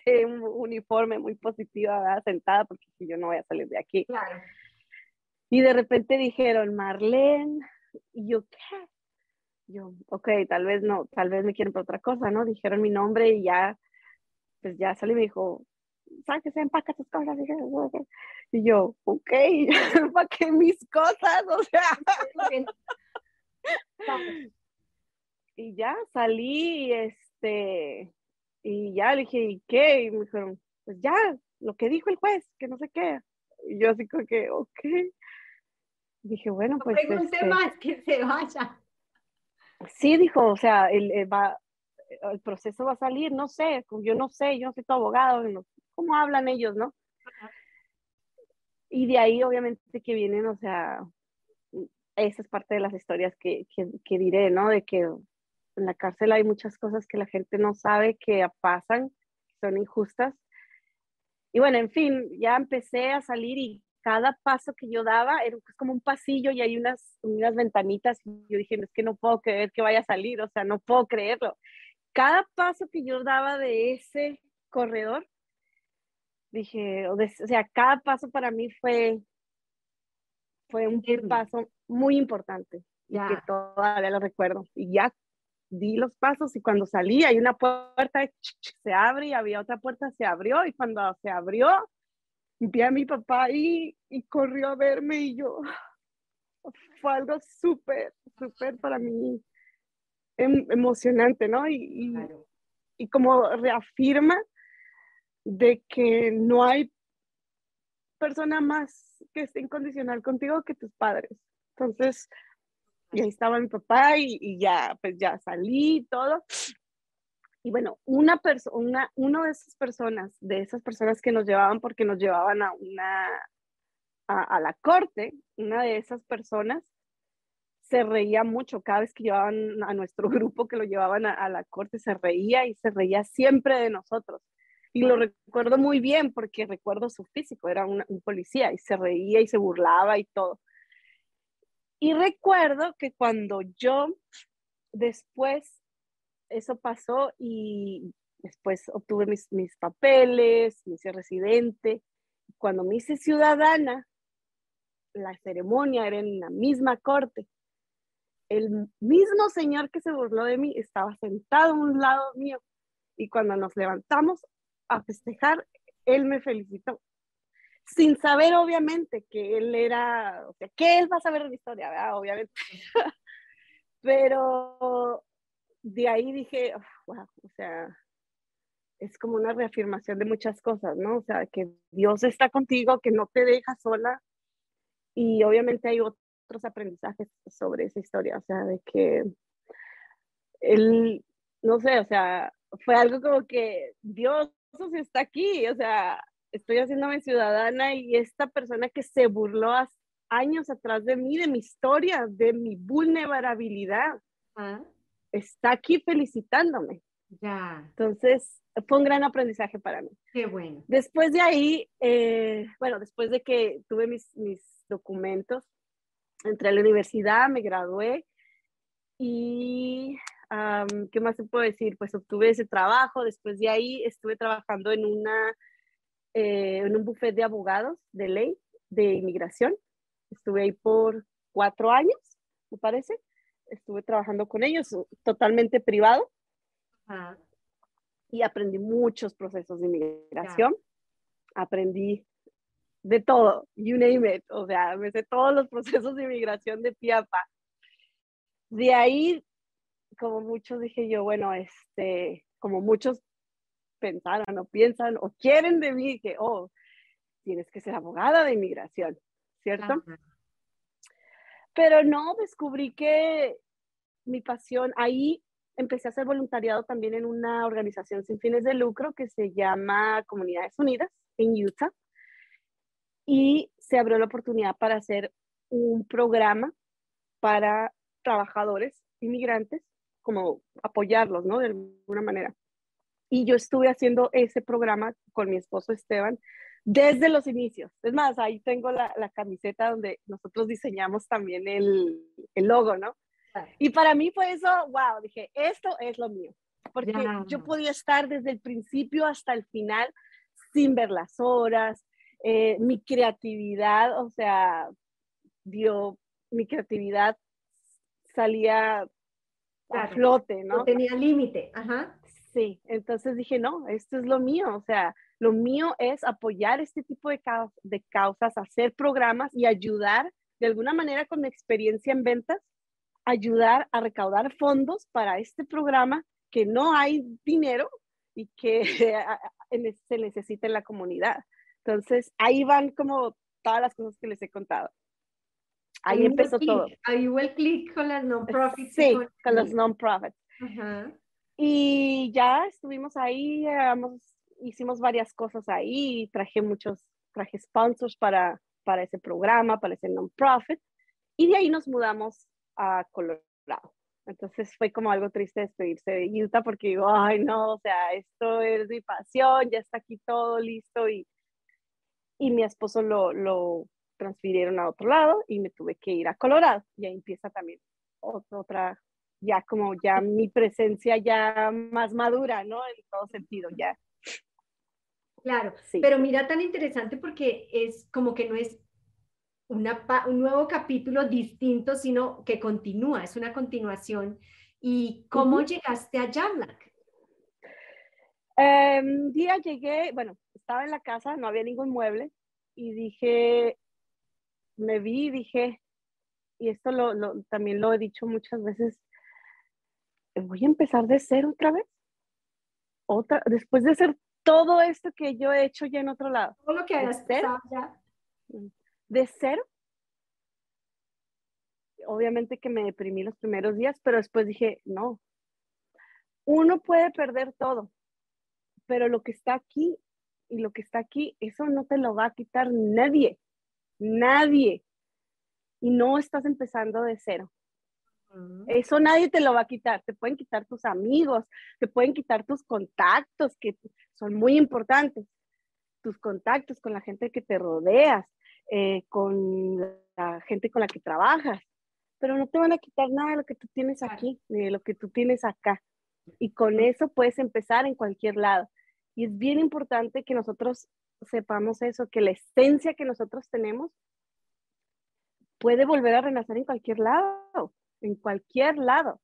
[laughs] un uniforme muy positiva, sentada, porque yo no voy a salir de aquí. Claro. Y de repente dijeron, Marlene, y yo, ¿qué? Yo, ok, tal vez no, tal vez me quieren por otra cosa, ¿no? Dijeron mi nombre y ya, pues ya salí y me dijo, sáquese, empaca tus cosas. Y yo, ok, [laughs] empaqué mis cosas, o sea. [laughs] y ya salí, este, y ya le dije, ¿y qué? Y me dijeron, pues ya, lo que dijo el juez, que no sé qué. Y yo así como que, ok. Dije, bueno, pues... No pregunte este más, que se vaya. Sí, dijo, o sea, el, el, va, el proceso va a salir, no sé, yo no sé, yo no soy tu abogado, ¿cómo hablan ellos, no? Y de ahí obviamente que vienen, o sea, esa es parte de las historias que, que, que diré, ¿no? De que en la cárcel hay muchas cosas que la gente no sabe que pasan, que son injustas. Y bueno, en fin, ya empecé a salir y cada paso que yo daba era como un pasillo y hay unas, unas ventanitas y yo dije, es que no puedo creer que vaya a salir, o sea, no puedo creerlo. Cada paso que yo daba de ese corredor, dije, o, sea, cada paso para mí fue, fue un paso muy importante y que todavía lo recuerdo. Y ya di los pasos y cuando salí hay una puerta, se abre y había otra puerta, se abrió y cuando se abrió, vi a mi papá ahí y corrió a verme y yo, [sighs] fue algo súper, súper para mí em, emocionante, ¿no? Y, y, como reafirma de que no hay persona más que esté incondicional contigo que tus padres. Entonces, y ahí estaba mi papá y, ya, pues ya salí todo. Y bueno, una persona, una de esas personas, de esas personas que nos llevaban porque nos llevaban a una, a, la corte, una de esas personas se reía mucho cada vez que llevaban a nuestro [laughs] grupo que lo llevaban a, la corte, se reía y se reía siempre de nosotros. Y lo recuerdo muy bien porque recuerdo su físico, era un policía y se reía y se burlaba y todo. Y recuerdo que cuando yo después, eso pasó y después obtuve mis, mis papeles, me hice residente. Cuando me hice ciudadana, la ceremonia era en la misma corte. El mismo señor que se burló de mí estaba sentado a un lado mío y cuando nos levantamos a festejar, él me felicitó sin saber obviamente que él era, o sea, que él va a saber de la historia, ¿verdad? Obviamente. [laughs] Pero de ahí dije, wow, o sea, es como una reafirmación de muchas cosas, ¿no? O sea, que Dios está contigo, que no te deja sola. Y obviamente hay otros aprendizajes sobre esa historia, o sea, de que él, no sé, o sea, fue algo como que Dios está aquí, o sea, estoy haciéndome ciudadana y esta persona que se burló años atrás de mí, de mi historia, de mi vulnerabilidad, ah. está aquí felicitándome. Ya. Entonces, fue un gran aprendizaje para mí. Qué bueno. Después de ahí, eh, bueno, después de que tuve mis, mis documentos, entré a la universidad, me gradué y ¿qué más se puede decir? Pues obtuve ese trabajo. Después de ahí estuve trabajando en una eh, en un buffet de abogados de ley de inmigración. Estuve ahí por cuatro años, me parece. Estuve trabajando con ellos totalmente privado. Y aprendí muchos procesos de inmigración. Aprendí de todo, you name it. O sea, me sé todos los [laughs] procesos de inmigración de piapa. De ahí, como muchos dije yo, bueno, este, como muchos pensaron o piensan o quieren de mí que, oh, tienes que ser abogada de inmigración, ¿cierto? Pero no, descubrí que mi pasión, ahí empecé a hacer voluntariado también en una organización sin fines de lucro que se llama Comunidades Unidas en Utah. Y se abrió la oportunidad para hacer un programa para trabajadores inmigrantes, como apoyarlos, ¿no? De alguna manera. Y yo estuve haciendo ese programa con mi esposo Esteban desde los inicios. Es más, ahí tengo la, la camiseta donde nosotros diseñamos también el, el logo, ¿no? Y para mí fue eso, wow, dije, esto es lo mío, porque yo podía estar desde el principio hasta el final sin ver las horas, eh, mi creatividad, o sea, dio, mi creatividad salía a flote, ¿no? No tenía límite, ajá. Sí, entonces dije, no, esto es lo mío, o sea, lo mío es apoyar este tipo de, de causas, hacer programas y ayudar de alguna manera con mi experiencia en ventas, ayudar a recaudar fondos para este programa que no hay dinero y que [laughs] se necesita en la comunidad. Entonces, ahí van como todas las cosas que les he contado. Ahí, empezó todo. Ahí hubo el clic con las non-profits. Sí, con, los non-profits. Y ya estuvimos ahí, hicimos varias cosas ahí, traje muchos, traje sponsors para, para ese programa, para ese non-profit. Y de ahí nos mudamos a Colorado. Entonces fue como algo triste despedirse de Utah porque digo, ay no, o sea, esto es mi pasión, ya está aquí todo listo y, y mi esposo lo, lo transfirieron a otro lado y me tuve que ir a Colorado. Y ahí empieza también otra, ya como ya mi presencia ya más madura, ¿no? En todo sentido, ya. Claro, sí. pero mira tan interesante porque es como que no es una, un nuevo capítulo distinto, sino que continúa, es una continuación. ¿Y cómo llegaste a Jamlack? Eh, un día llegué, bueno, estaba en la casa, no había ningún mueble y dije, me vi y dije, y esto lo, también lo he dicho muchas veces, voy a empezar de cero otra vez. Otra, después de hacer todo esto que yo he hecho ya en otro lado. Todo lo que has cero, ya. De cero. Obviamente que me deprimí los primeros días, pero después dije, no, uno puede perder todo, pero lo que está aquí y lo que está aquí, eso no te lo va a quitar nadie, nadie. Y no estás empezando de cero. Eso nadie te lo va a quitar. Te pueden quitar tus amigos, te pueden quitar tus contactos, que son muy importantes. Tus contactos con la gente que te rodeas, eh, con la gente con la que trabajas. Pero no te van a quitar nada de lo que tú tienes aquí, ni de lo que tú tienes acá. Y con eso puedes empezar en cualquier lado. Y es bien importante que nosotros sepamos eso, que la esencia que nosotros tenemos puede volver a renacer en cualquier lado, en cualquier lado.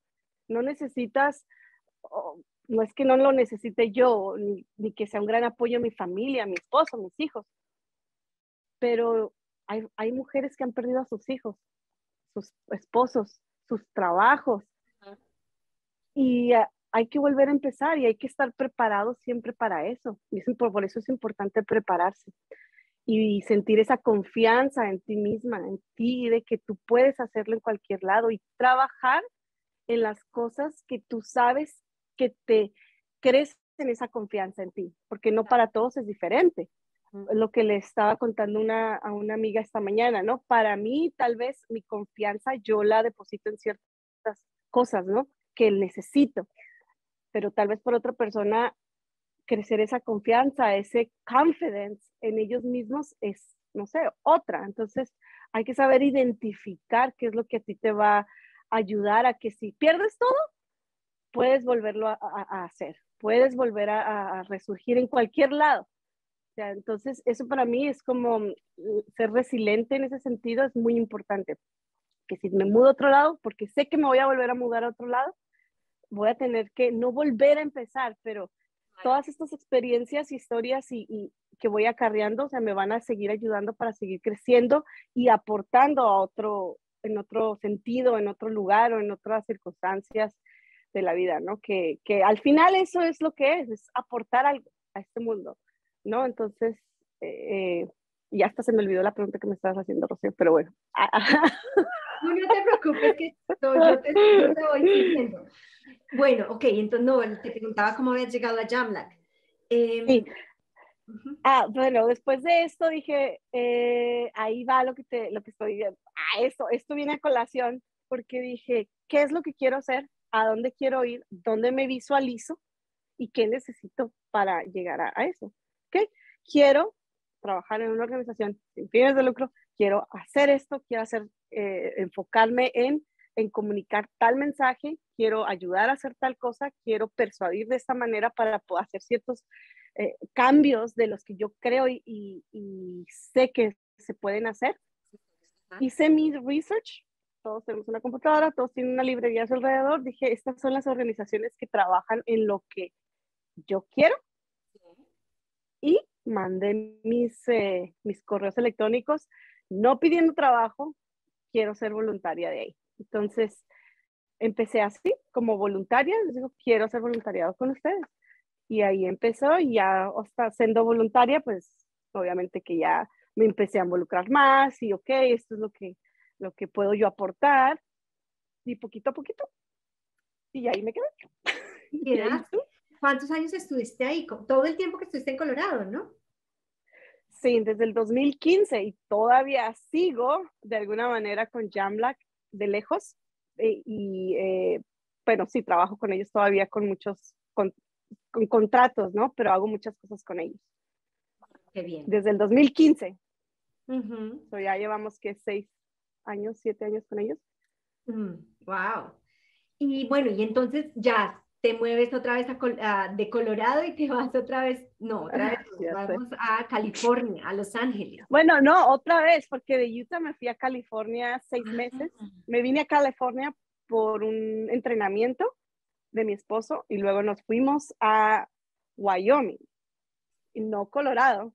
No necesitas, no es que no lo necesite yo, ni, que sea un gran apoyo a mi familia, a mi esposo, a mis hijos, pero hay, hay mujeres que han perdido a sus hijos, sus esposos, sus trabajos. Y hay que volver a empezar y hay que estar preparados siempre para eso. Y por, eso es importante prepararse y sentir esa confianza en ti misma, en ti, de que tú puedes hacerlo en cualquier lado y trabajar en las cosas que tú sabes que te crees en esa confianza en ti, porque no para todos es diferente. Lo que le estaba contando una, a una amiga esta mañana, ¿no? Para mí, tal vez mi confianza yo la deposito en ciertas cosas, ¿no? Que necesito pero tal vez por otra persona crecer esa confianza, ese confidence en ellos mismos es, no sé, otra. Entonces hay que saber identificar qué es lo que a ti te va a ayudar a que si pierdes todo, puedes volverlo a, hacer, puedes volver a, resurgir en cualquier lado. entonces, eso para mí es como mm, ser resiliente en ese sentido, es muy importante. Que si me mudo a otro lado, porque sé que me voy a volver a mudar a otro lado, voy a tener que no volver a empezar, pero todas estas experiencias, historias y, que voy acarreando, o sea, me van a seguir ayudando para seguir creciendo y aportando a otro, en otro sentido, en otro lugar o en otras circunstancias de la vida, ¿no? Que, que al final eso es lo que es, es aportar algo a este mundo. ¿no? Entonces, eh, ya hasta se me olvidó la pregunta que me estabas haciendo, Rocío, pero bueno. [laughs] No, no te preocupes, que yo, te, voy siguiendo. Bueno, ok, entonces no, te preguntaba cómo habías llegado a Jamlack. Em, sí. Ah, bueno, después de esto dije, eh, ahí va lo que, te, lo que estoy, ah, esto, esto viene a colación, porque dije, ¿qué es lo que quiero hacer? ¿A dónde quiero ir? ¿Dónde me visualizo? ¿Y qué necesito para llegar a, a eso? Quiero trabajar en una organización sin fines de lucro, quiero hacer esto, quiero hacer, eh, enfocarme en, en comunicar tal mensaje, quiero ayudar a hacer tal cosa, quiero persuadir de esta manera para poder hacer ciertos eh, cambios de los que yo creo y, y, sé que se pueden hacer. Hice mi research, todos tenemos una computadora, todos tienen una librería a su alrededor, dije, estas son las organizaciones que trabajan en lo que yo quiero y mandé mis, eh, mis correos electrónicos no pidiendo trabajo, quiero ser voluntaria de ahí. Entonces, empecé así, como voluntaria, les digo, quiero ser voluntariado con ustedes. Y ahí empezó y ya hasta siendo voluntaria, pues obviamente que ya me empecé a involucrar más y ok, esto es lo que, lo que puedo yo aportar y poquito a poquito. Y ahí me quedé. [laughs] ¿Y, ¿Cuántos años estuviste ahí? Todo el tiempo que estuviste en Colorado, ¿no? Sí, desde el 2015 y todavía sigo de alguna manera con Jamlack de lejos eh, y eh, bueno, sí, trabajo con ellos todavía con muchos, con, contratos, ¿no? Pero hago muchas cosas con ellos. Qué bien. Desde el 2015. ya llevamos que seis años, siete años con ellos. Wow. Y bueno, y entonces ya te mueves otra vez a, de Colorado y te [laughs] vas otra vez, no, otra vez vamos a California, a Los Ángeles. Bueno, no, otra vez, porque de Utah me fui a California seis ah. meses. Me vine a California por un entrenamiento de mi esposo y luego nos fuimos a Wyoming, no Colorado.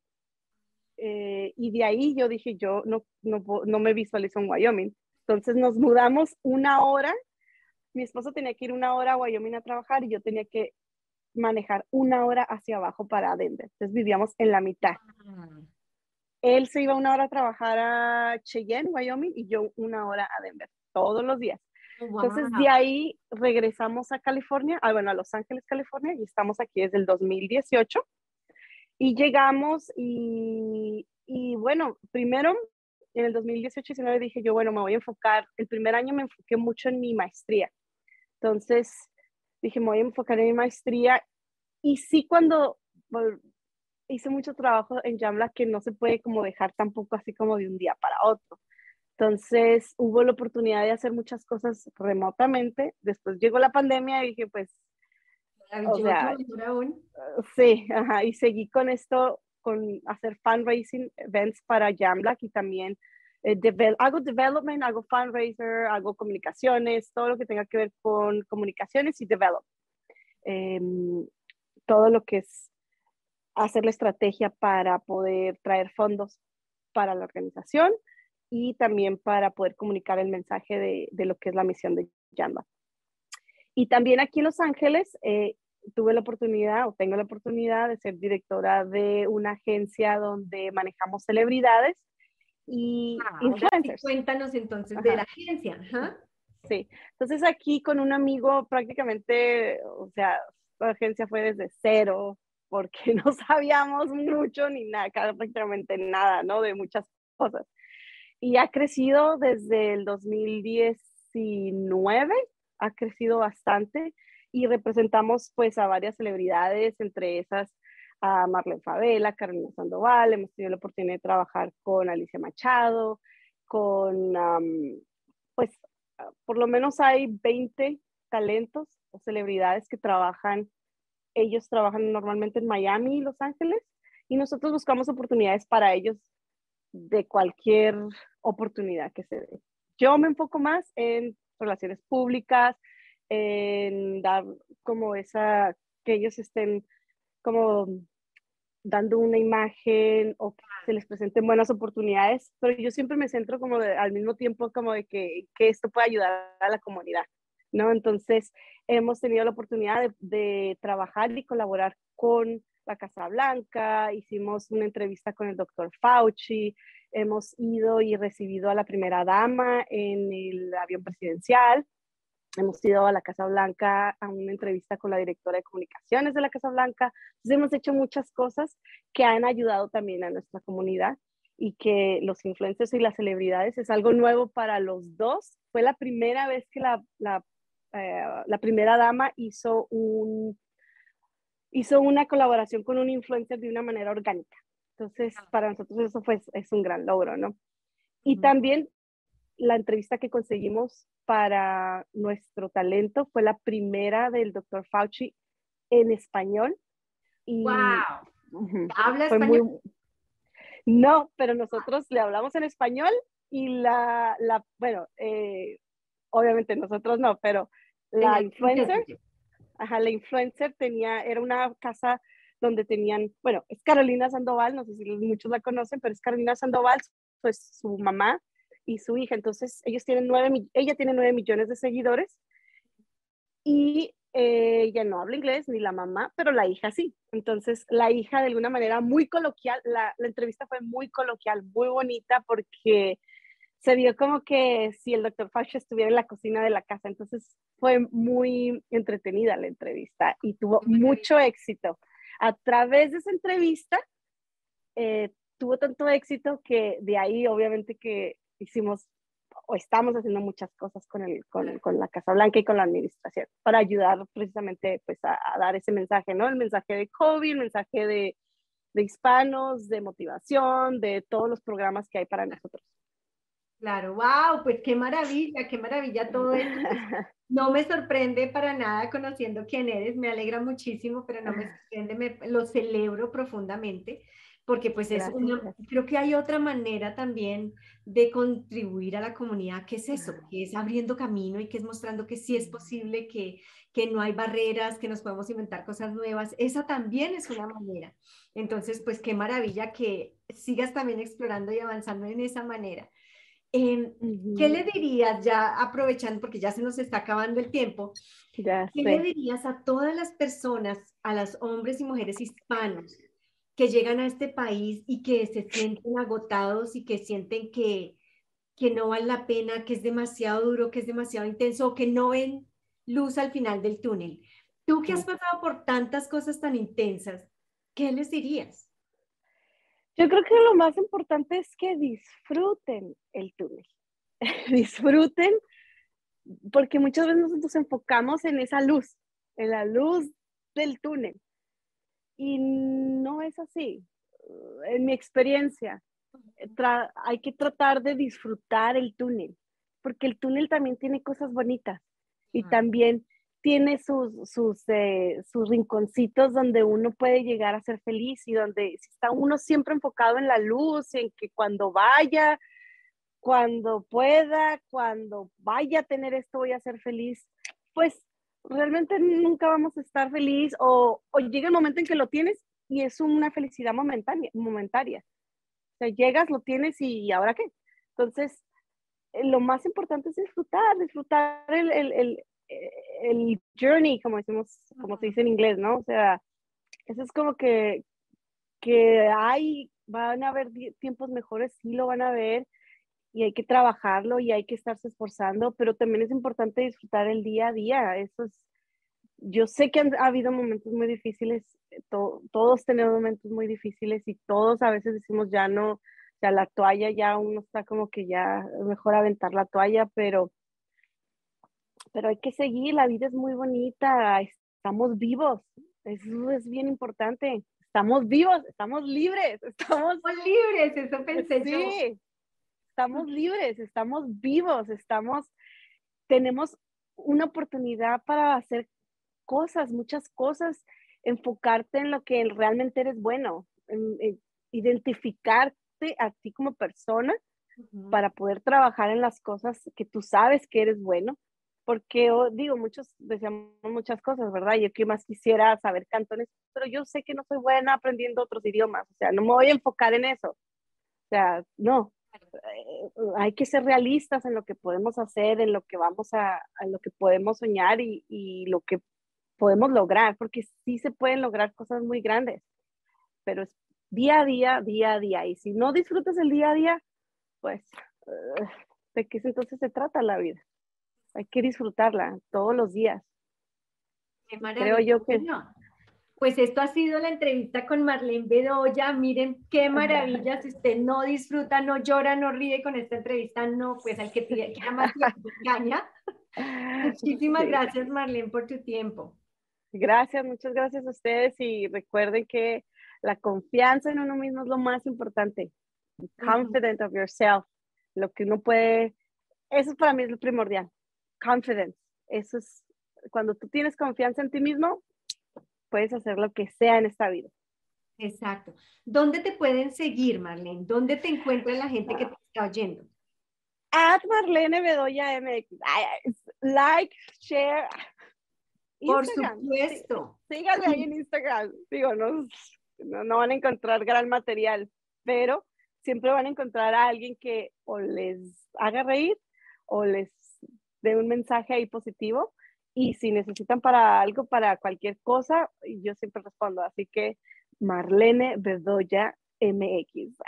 Eh, y de ahí yo dije, yo no, no, no me visualizo en Wyoming. Entonces nos mudamos una hora mi esposo tenía que ir una hora a Wyoming a trabajar y yo tenía que manejar una hora hacia abajo para Denver. Entonces vivíamos en la mitad. Ah. Él se iba una hora a trabajar a Cheyenne, Wyoming, y yo una hora a Denver, todos los días. Entonces de ahí regresamos a California, ah, bueno, a Los Ángeles, California, y estamos aquí desde el 2018. Y llegamos y, y bueno, primero en el 2018-19 dije yo, bueno, me voy a enfocar, el primer año me enfoqué mucho en mi maestría. Entonces dije, me voy a enfocar en mi maestría. Y sí, cuando hice mucho trabajo en Jamla, que no se puede como dejar tampoco así como de un día para otro. Entonces hubo la oportunidad de hacer muchas cosas remotamente. Después llegó la pandemia y dije, pues, o sea, sí, ajá, y seguí con esto, con hacer fundraising events para Jamlack y también eh, hago development, hago fundraiser, hago comunicaciones, todo lo que tenga que ver con comunicaciones y develop. Em, todo lo que es hacer la estrategia para poder traer fondos para la organización y también para poder comunicar el mensaje de, de lo que es la misión de Jamba. Y también aquí en Los Ángeles eh, tuve la oportunidad o tengo la oportunidad de ser directora de una agencia donde manejamos celebridades y ah, influencers. cuéntanos entonces de la agencia. Sí, entonces aquí con un amigo prácticamente, o sea, la agencia fue desde cero porque [laughs] no sabíamos mucho ni nada, prácticamente nada, ¿no? De muchas cosas. Y ha crecido desde el 2019, ha crecido bastante y representamos pues a varias celebridades, entre esas a Marlene Favela, Carolina Sandoval, hemos tenido la oportunidad de trabajar con Alicia Machado, con, pues, por lo menos hay 20 talentos o celebridades que trabajan, ellos trabajan normalmente en Miami y Los Ángeles, y nosotros buscamos oportunidades para ellos de cualquier oportunidad que se dé. Yo me enfoco más en relaciones públicas, en dar como esa, que ellos estén como dando una imagen o que se les presenten buenas oportunidades, pero yo siempre me centro como al mismo tiempo como de que, que, esto pueda ayudar a la comunidad, ¿no? Entonces, hemos tenido la oportunidad de trabajar y colaborar con la Casa Blanca, hicimos una entrevista con el doctor Fauci, hemos ido y recibido a la primera dama en el avión presidencial, hemos ido a la Casa Blanca a una entrevista con la directora de comunicaciones de la Casa Blanca, entonces hemos hecho muchas cosas que han ayudado también a nuestra comunidad y que los influencers y las celebridades es algo nuevo para los dos. Fue la primera vez que la, la, eh, la primera dama hizo un hizo una colaboración con un influencer de una manera orgánica. Entonces, ah. para nosotros eso fue, es un gran logro, ¿no? Y también la entrevista que conseguimos para nuestro talento fue la primera del doctor Fauci en español. Y, ¡Wow! ¿Habla español? No, pero nosotros le hablamos en español y la, la bueno, eh, obviamente nosotros no, pero la influencer Ajá, la influencer tenía, era una casa donde tenían, bueno, es Carolina Sandoval, no sé si muchos la conocen, pero es Carolina Sandoval, pues su mamá y su hija. Entonces, ellos tienen nueve, ella tiene nueve millones de seguidores y eh, ella no habla inglés, ni la mamá, pero la hija sí. Entonces, la hija de alguna manera muy coloquial, la, la entrevista fue muy coloquial, muy bonita porque se vio como que si el doctor Fauci estuviera en la cocina de la casa. Entonces fue muy entretenida la entrevista y tuvo mucho éxito. A través de esa entrevista, eh, tuvo tanto éxito que de ahí obviamente que hicimos o estamos haciendo muchas cosas con, el, con, con la Casa Blanca y con la administración para ayudar precisamente pues a, dar ese mensaje, ¿no? El mensaje de COVID, el mensaje de, de hispanos, de motivación, de todos los programas que hay para nosotros. Claro, wow, pues qué maravilla, qué maravilla todo esto. [laughs] No me sorprende para nada conociendo quién eres, me alegra muchísimo, pero no me sorprende, me, lo celebro profundamente, porque pues es una, creo que hay otra manera también de contribuir a la comunidad, que es eso, que es abriendo camino y que es mostrando que sí es posible, que, que no hay barreras, que nos podemos inventar cosas nuevas, esa también es una manera. Entonces, pues qué maravilla que sigas también explorando y avanzando en esa manera. Em, ¿Qué le dirías ya aprovechando, porque ya se nos está acabando el tiempo, ¿qué le dirías a todas las personas, a los hombres y mujeres hispanos que llegan a este país y que se sienten agotados y que sienten que, que no vale la pena, que es demasiado duro, que es demasiado intenso o que no ven luz al final del túnel? Tú que has pasado por tantas cosas tan intensas, ¿qué les dirías? Yo creo que lo más importante es que disfruten el túnel. [laughs] disfruten, porque muchas veces nosotros enfocamos en esa luz, en la luz del túnel. Y no es así. En mi experiencia, hay que tratar de disfrutar el túnel, porque el túnel también tiene cosas bonitas y también tiene sus, sus, eh, sus rinconcitos donde uno puede llegar a ser feliz y donde está uno siempre enfocado en la luz, en que cuando vaya, cuando pueda, cuando vaya a tener esto voy a ser feliz, pues realmente nunca vamos a estar feliz o, o llega el momento en que lo tienes y es una felicidad momentánea, momentaria. O sea, llegas, lo tienes y ¿ahora qué? Entonces, eh, lo más importante es disfrutar, disfrutar el, el, el journey, como decimos, como se dice en inglés, ¿no? O sea, eso es como que, que hay, van a haber tiempos mejores, sí lo van a ver, y hay que trabajarlo y hay que estarse esforzando, pero también es importante disfrutar el día a día. Eso es, yo sé que han, ha habido momentos muy difíciles, todos tenemos momentos muy difíciles y todos a veces decimos ya no, sea, la toalla ya uno está como que ya mejor aventar la toalla, pero pero hay que seguir, la vida es muy bonita, estamos vivos, eso es bien importante, estamos vivos, estamos libres, [laughs] estamos libres, eso pensé sí, Estamos libres, estamos vivos, estamos, tenemos una oportunidad para hacer cosas, muchas cosas, enfocarte en lo que realmente eres bueno. identificarte a ti como persona para poder trabajar en las cosas que tú sabes que eres bueno. Porque oh, digo, muchos decíamos muchas cosas, ¿verdad? Yo que más quisiera saber cantones, pero yo sé que no soy buena aprendiendo otros idiomas, o sea, no me voy a enfocar en eso. O sea, no, hay que ser realistas en lo que podemos hacer, en lo que vamos a, en lo que podemos soñar y, y, lo que podemos lograr, porque sí se pueden lograr cosas muy grandes, pero es día a día, día a día. Y si no disfrutas el día a día, pues, uh, ¿de qué entonces se trata la vida? Hay que disfrutarla todos los días. Creo yo que... Pues esto ha sido la entrevista con Marlene Bedoya. Miren qué maravilla. Si usted no disfruta, no llora, no ríe con esta entrevista, no, pues al que quiera más engaña. [laughs] Muchísimas gracias, Marlene, por tu tiempo. Gracias, muchas gracias a ustedes y recuerden que la confianza en uno mismo es lo más importante. Confident of yourself. Lo que uno puede, eso para mí es lo primordial. Confidence. Eso es, cuando tú tienes confianza en ti mismo, puedes hacer lo que sea en esta vida. Exacto. ¿Dónde te pueden seguir, Marlene? ¿Dónde te encuentra la gente que te está oyendo? At Marlene Bedoya MX. Like, share. Por supuesto. Síganme ahí en Instagram. Digo, no, no, van a encontrar gran material, pero siempre van a encontrar a alguien que o les haga reír o les dé un mensaje ahí positivo. Y si necesitan para algo, para cualquier cosa, yo siempre respondo. Así que Marlene Bedoya MX.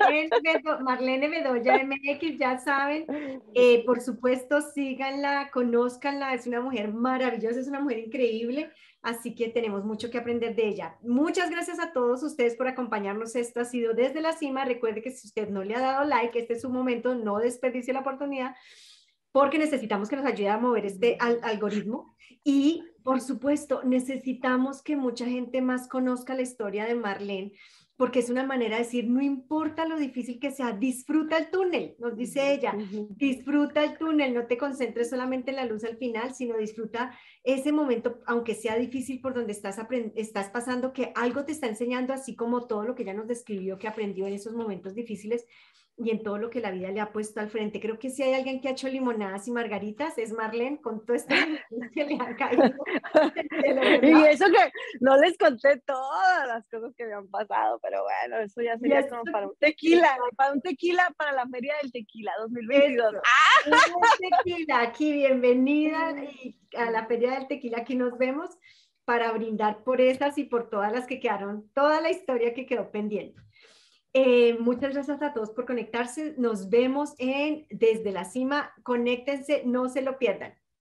[laughs] Marlene Bedoya MX, ya saben. Eh, por supuesto, síganla, conózcanla. Es una mujer maravillosa, es una mujer increíble. Así que tenemos mucho que aprender de ella. Muchas gracias a todos ustedes por acompañarnos. Esto ha sido desde la cima. Recuerde que si usted no le ha dado like, este es su momento, no desperdicie la oportunidad porque necesitamos que nos ayude a mover este algoritmo. Y, por supuesto, necesitamos que mucha gente más conozca la historia de Marlene porque es una manera de decir, no importa lo difícil que sea, disfruta el túnel, nos dice ella, disfruta el túnel, no te concentres solamente en la luz al final, sino disfruta ese momento, aunque sea difícil por donde estás, estás pasando, que algo te está enseñando, así como todo lo que ella nos describió que aprendió en esos momentos difíciles, y en todo lo que la vida le ha puesto al frente. Creo que si hay alguien que ha hecho limonadas y margaritas es Marlene con todo esto [laughs] que le ha caído. [laughs] y eso que no les conté todas las cosas que me han pasado, pero bueno, eso ya sería como para un tequila, para un tequila para la Feria del Tequila 2022. ¡Ah! Tequila, aquí bienvenida [laughs] a la Feria del Tequila, aquí nos vemos para brindar por esas y por todas las que quedaron, toda la historia que quedó pendiente. Eh, muchas gracias a todos por conectarse. Nos vemos en Desde la Cima. Conéctense, no se lo pierdan.